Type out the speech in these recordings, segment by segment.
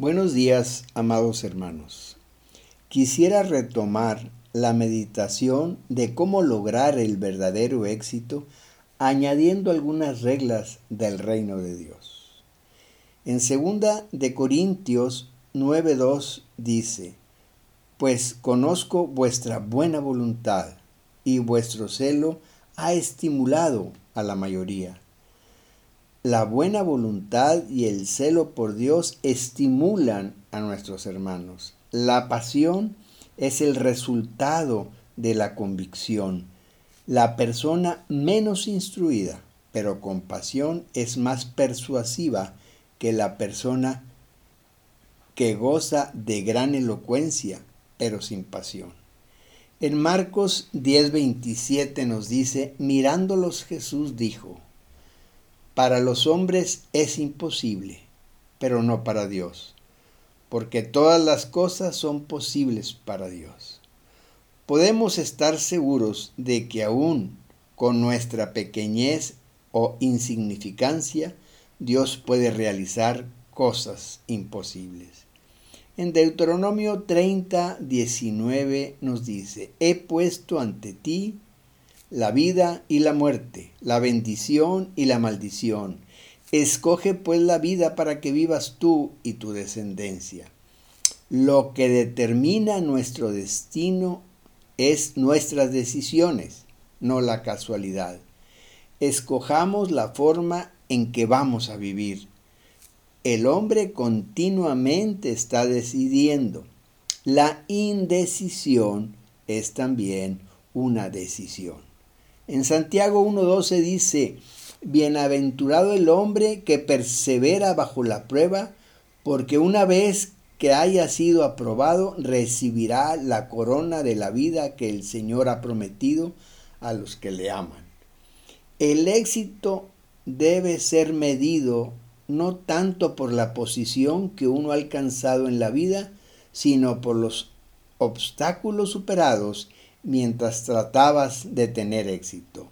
Buenos días, amados hermanos. Quisiera retomar la meditación de cómo lograr el verdadero éxito añadiendo algunas reglas del reino de Dios. En segunda de Corintios 9:2 dice: Pues conozco vuestra buena voluntad y vuestro celo ha estimulado a la mayoría. La buena voluntad y el celo por Dios estimulan a nuestros hermanos. La pasión es el resultado de la convicción. La persona menos instruida, pero con pasión, es más persuasiva que la persona que goza de gran elocuencia, pero sin pasión. En Marcos 10:27 nos dice, mirándolos Jesús dijo, para los hombres es imposible, pero no para Dios, porque todas las cosas son posibles para Dios. Podemos estar seguros de que aún con nuestra pequeñez o insignificancia, Dios puede realizar cosas imposibles. En Deuteronomio 30, 19 nos dice, he puesto ante ti la vida y la muerte, la bendición y la maldición. Escoge pues la vida para que vivas tú y tu descendencia. Lo que determina nuestro destino es nuestras decisiones, no la casualidad. Escojamos la forma en que vamos a vivir. El hombre continuamente está decidiendo. La indecisión es también una decisión. En Santiago 1.12 dice, Bienaventurado el hombre que persevera bajo la prueba, porque una vez que haya sido aprobado, recibirá la corona de la vida que el Señor ha prometido a los que le aman. El éxito debe ser medido no tanto por la posición que uno ha alcanzado en la vida, sino por los obstáculos superados mientras tratabas de tener éxito.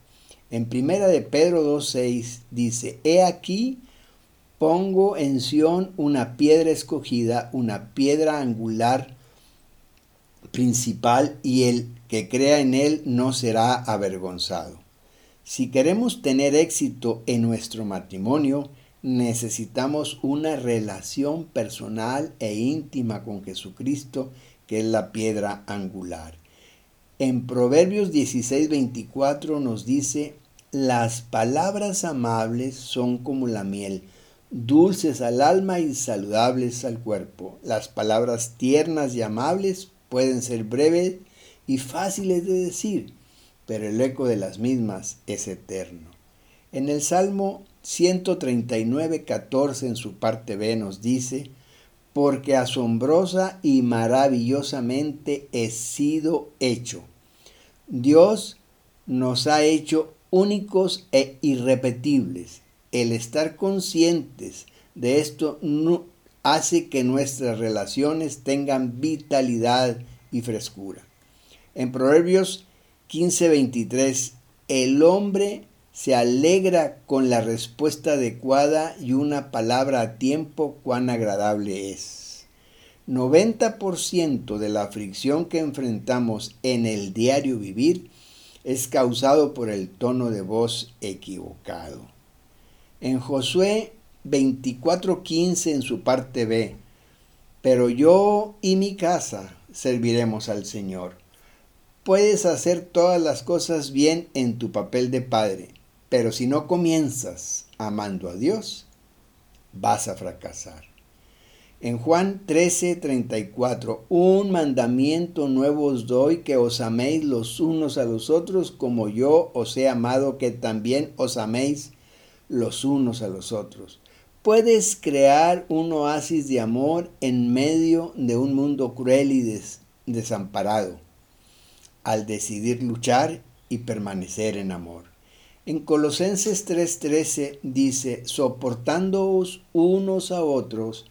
En primera de Pedro 2.6 dice, He aquí, pongo en Sión una piedra escogida, una piedra angular principal, y el que crea en él no será avergonzado. Si queremos tener éxito en nuestro matrimonio, necesitamos una relación personal e íntima con Jesucristo, que es la piedra angular. En Proverbios 16:24 nos dice, las palabras amables son como la miel, dulces al alma y saludables al cuerpo. Las palabras tiernas y amables pueden ser breves y fáciles de decir, pero el eco de las mismas es eterno. En el Salmo 139:14 en su parte B nos dice, porque asombrosa y maravillosamente he sido hecho. Dios nos ha hecho únicos e irrepetibles. El estar conscientes de esto hace que nuestras relaciones tengan vitalidad y frescura. En Proverbios 15:23, el hombre se alegra con la respuesta adecuada y una palabra a tiempo cuán agradable es. 90% de la fricción que enfrentamos en el diario vivir es causado por el tono de voz equivocado. En Josué 24:15 en su parte B, pero yo y mi casa serviremos al Señor. Puedes hacer todas las cosas bien en tu papel de padre, pero si no comienzas amando a Dios, vas a fracasar. En Juan 13, 34, un mandamiento nuevo os doy, que os améis los unos a los otros, como yo os he amado, que también os améis los unos a los otros. Puedes crear un oasis de amor en medio de un mundo cruel y desamparado, al decidir luchar y permanecer en amor. En Colosenses 3:13 dice, soportándoos unos a otros,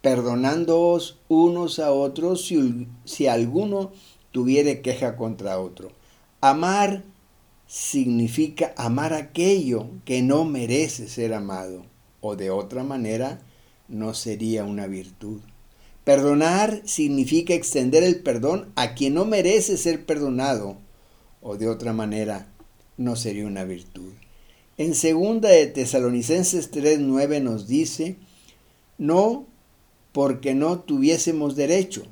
perdonándoos unos a otros si, si alguno tuviere queja contra otro. Amar significa amar aquello que no merece ser amado, o de otra manera no sería una virtud, Perdonar significa extender el perdón a quien no merece ser perdonado, o de otra manera, no sería una virtud. En segunda de Tesalonicenses 3:9 nos dice, no porque no tuviésemos derecho,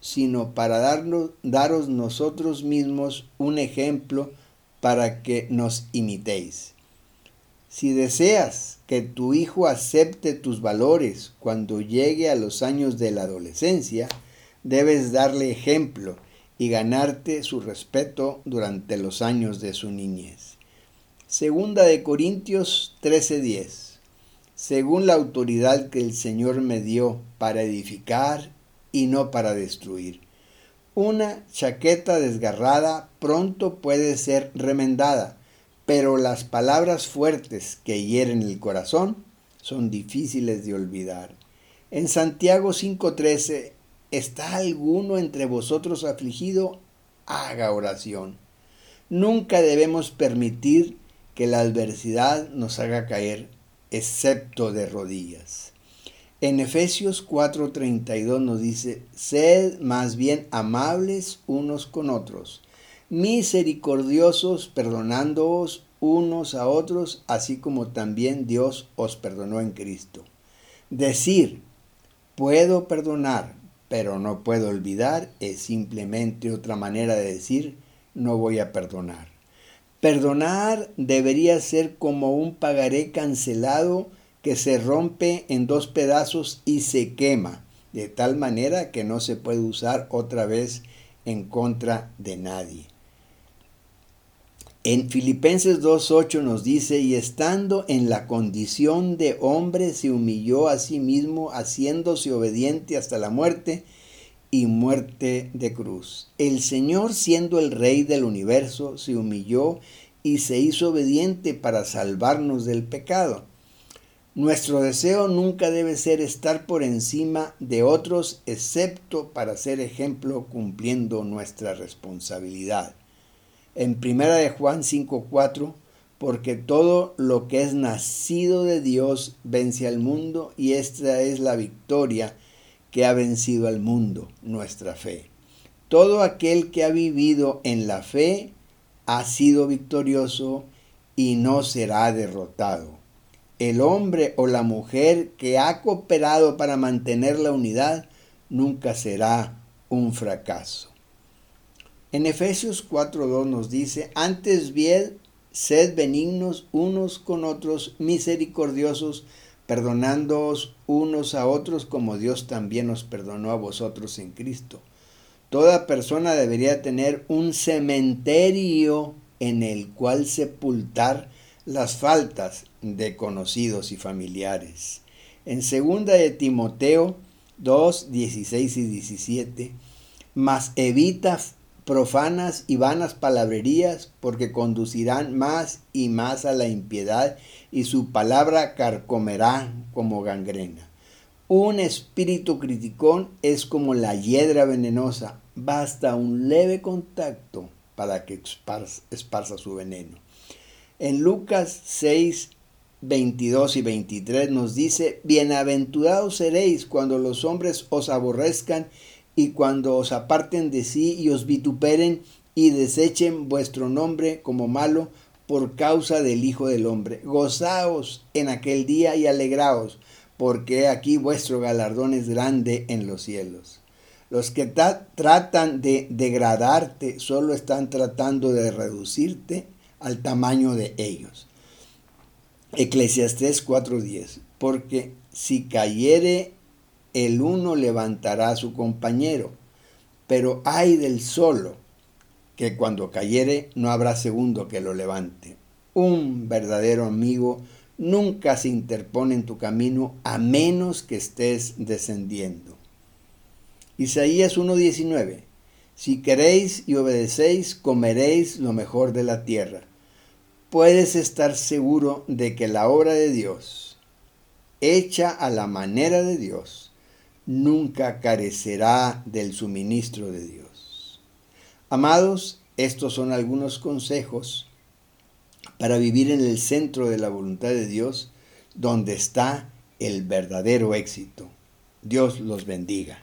sino para darnos, daros nosotros mismos un ejemplo para que nos imitéis. Si deseas que tu hijo acepte tus valores cuando llegue a los años de la adolescencia, debes darle ejemplo y ganarte su respeto durante los años de su niñez. Segunda de Corintios 13:10. Según la autoridad que el Señor me dio para edificar y no para destruir. Una chaqueta desgarrada pronto puede ser remendada, pero las palabras fuertes que hieren el corazón son difíciles de olvidar. En Santiago 5:13, ¿está alguno entre vosotros afligido? Haga oración. Nunca debemos permitir que la adversidad nos haga caer, excepto de rodillas. En Efesios 4:32 nos dice, sed más bien amables unos con otros, misericordiosos, perdonándoos unos a otros, así como también Dios os perdonó en Cristo. Decir, puedo perdonar, pero no puedo olvidar, es simplemente otra manera de decir, no voy a perdonar. Perdonar debería ser como un pagaré cancelado que se rompe en dos pedazos y se quema, de tal manera que no se puede usar otra vez en contra de nadie. En Filipenses 2.8 nos dice, y estando en la condición de hombre, se humilló a sí mismo, haciéndose obediente hasta la muerte y muerte de cruz. El Señor, siendo el Rey del universo, se humilló y se hizo obediente para salvarnos del pecado. Nuestro deseo nunca debe ser estar por encima de otros, excepto para ser ejemplo cumpliendo nuestra responsabilidad. En primera de Juan 5:4, porque todo lo que es nacido de Dios vence al mundo y esta es la victoria que ha vencido al mundo, nuestra fe. Todo aquel que ha vivido en la fe ha sido victorioso y no será derrotado el hombre o la mujer que ha cooperado para mantener la unidad nunca será un fracaso. En Efesios 4.2 nos dice, antes bien, sed benignos unos con otros, misericordiosos, perdonándoos unos a otros como Dios también os perdonó a vosotros en Cristo. Toda persona debería tener un cementerio en el cual sepultar las faltas de conocidos y familiares. En segunda de Timoteo 2, 16 y 17, mas evita profanas y vanas palabrerías, porque conducirán más y más a la impiedad, y su palabra carcomerá como gangrena. Un espíritu criticón es como la hiedra venenosa, basta un leve contacto para que esparza su veneno. En Lucas 6, 22 y 23 nos dice, Bienaventurados seréis cuando los hombres os aborrezcan y cuando os aparten de sí y os vituperen y desechen vuestro nombre como malo por causa del Hijo del Hombre. Gozaos en aquel día y alegraos, porque aquí vuestro galardón es grande en los cielos. Los que tratan de degradarte solo están tratando de reducirte al tamaño de ellos. Eclesiastés 4:10, porque si cayere el uno levantará a su compañero, pero hay del solo, que cuando cayere no habrá segundo que lo levante. Un verdadero amigo nunca se interpone en tu camino a menos que estés descendiendo. Isaías 1:19, si queréis y obedecéis, comeréis lo mejor de la tierra puedes estar seguro de que la obra de Dios, hecha a la manera de Dios, nunca carecerá del suministro de Dios. Amados, estos son algunos consejos para vivir en el centro de la voluntad de Dios, donde está el verdadero éxito. Dios los bendiga.